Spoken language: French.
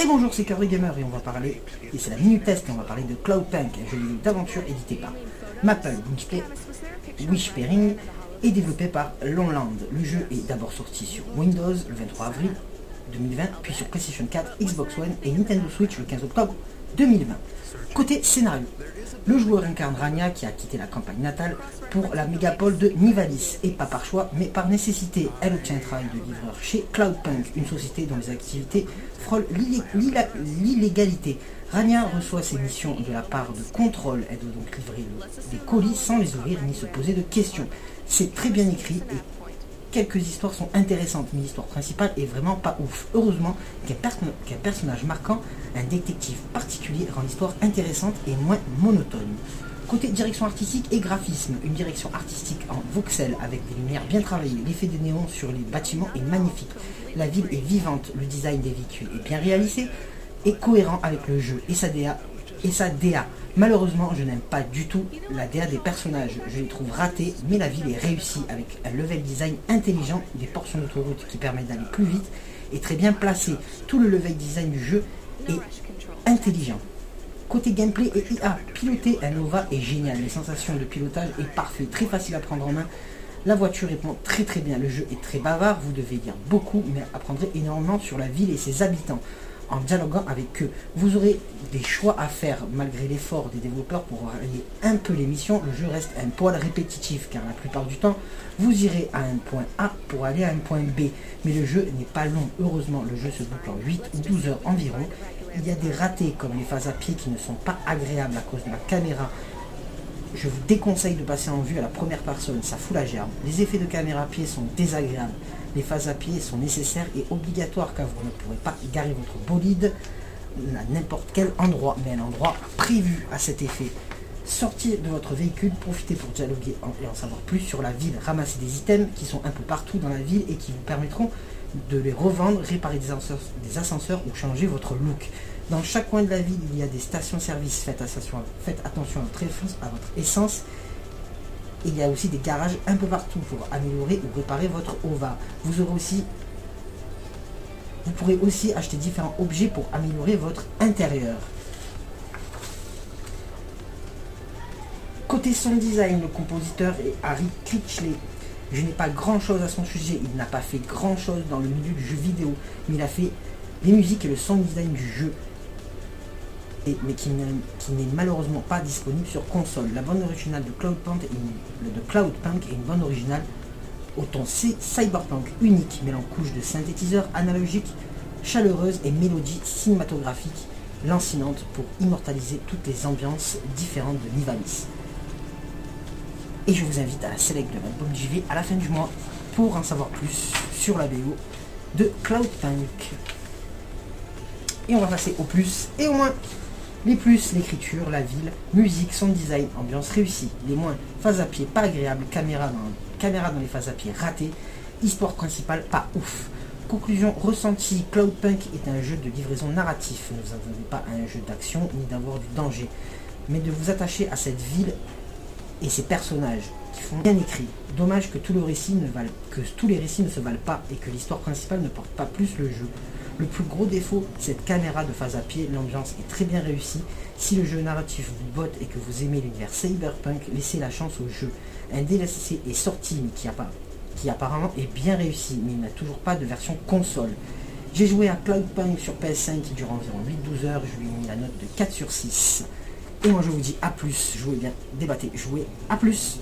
Et bonjour, c'est Curry Gamer et on va parler, et c'est la Minute Test, et on va parler de Cloudpunk, un jeu d'aventure édité par Maple Wishpairing et développé par Longland. Le jeu est d'abord sorti sur Windows le 23 avril 2020, puis sur PlayStation 4, Xbox One et Nintendo Switch le 15 octobre 2020. Côté scénario, le joueur incarne Rania qui a quitté la campagne natale pour la mégapole de Nivalis, et pas par choix, mais par nécessité. Elle obtient un travail de livreur chez Cloudpunk, une société dont les activités frôlent l'illégalité. Rania reçoit ses missions de la part de Control. Elle doit donc livrer des colis sans les ouvrir ni se poser de questions. C'est très bien écrit et quelques histoires sont intéressantes, mais l'histoire principale est vraiment pas ouf. Heureusement qu'un personnage marquant, un détective particulier, rend l'histoire intéressante et moins monotone. Côté direction artistique et graphisme, une direction artistique en voxel avec des lumières bien travaillées, l'effet des néons sur les bâtiments est magnifique. La ville est vivante, le design des véhicules est bien réalisé et cohérent avec le jeu et sa DA. Et sa DA. Malheureusement, je n'aime pas du tout la DA des personnages. Je les trouve ratés, mais la ville est réussie avec un level design intelligent, des portions d'autoroute qui permettent d'aller plus vite et très bien placé. Tout le level design du jeu est intelligent. Côté gameplay et IA, piloter un Nova est génial. Les sensations de pilotage est parfait, très facile à prendre en main. La voiture répond très très bien. Le jeu est très bavard, vous devez dire beaucoup, mais apprendrez énormément sur la ville et ses habitants en dialoguant avec eux. Vous aurez des choix à faire malgré l'effort des développeurs pour varier un peu les missions. Le jeu reste un poil répétitif car la plupart du temps, vous irez à un point A pour aller à un point B. Mais le jeu n'est pas long. Heureusement, le jeu se boucle en 8 ou 12 heures environ. Il y a des ratés comme les phases à pied qui ne sont pas agréables à cause de la caméra. Je vous déconseille de passer en vue à la première personne, ça fout la gerbe. Les effets de caméra à pied sont désagréables. Les phases à pied sont nécessaires et obligatoires car vous ne pourrez pas garer votre bolide à n'importe quel endroit, mais un endroit prévu à cet effet. Sortez de votre véhicule, profitez pour dialoguer et en savoir plus sur la ville, ramasser des items qui sont un peu partout dans la ville et qui vous permettront de les revendre, réparer des ascenseurs, des ascenseurs ou changer votre look. Dans chaque coin de la ville, il y a des stations-service. Faites, attention, à votre, à votre essence. Il y a aussi des garages un peu partout pour améliorer ou réparer votre OVA. Vous aurez aussi vous pourrez aussi acheter différents objets pour améliorer votre intérieur. Côté son design, le compositeur est Harry Critchley. Je n'ai pas grand chose à son sujet, il n'a pas fait grand chose dans le milieu du jeu vidéo, mais il a fait les musiques et le son design du jeu, mais qui n'est malheureusement pas disponible sur console. La bande originale de de Cloudpunk est une bande originale au ton cyberpunk unique, mêlant couches de synthétiseurs analogiques, chaleureuses et mélodies cinématographiques lancinantes pour immortaliser toutes les ambiances différentes de Nivalis. Et je vous invite à la select de l'album JV à la fin du mois pour en savoir plus sur la BO de Cloudpunk. Et on va passer au plus et au moins. Les plus, l'écriture, la ville, musique, son design, ambiance réussie. Les moins, phase à pied pas agréable, caméra dans, les phases à pied ratées, e-sport principal pas ouf. Conclusion ressentie, Cloudpunk est un jeu de livraison narratif. Ne vous attendez pas à un jeu d'action ni d'avoir du danger, mais de vous attacher à cette ville et ses personnages qui font bien écrit. Dommage que tous les récits ne se valent pas et que l'histoire principale ne porte pas plus le jeu. Le plus gros défaut, cette caméra de phase à pied, l'ambiance est très bien réussie. Si le jeu narratif vous botte et que vous aimez l'univers cyberpunk, laissez la chance au jeu. Un DLC est sorti mais qui, apparemment est bien réussi, mais il n'a toujours pas de version console. J'ai joué à Cloudpunk sur PS5 qui dure environ 8-12 heures, je lui ai mis la note de 4 sur 6. Et moi je vous dis à plus, jouez bien, débattez, jouez, à plus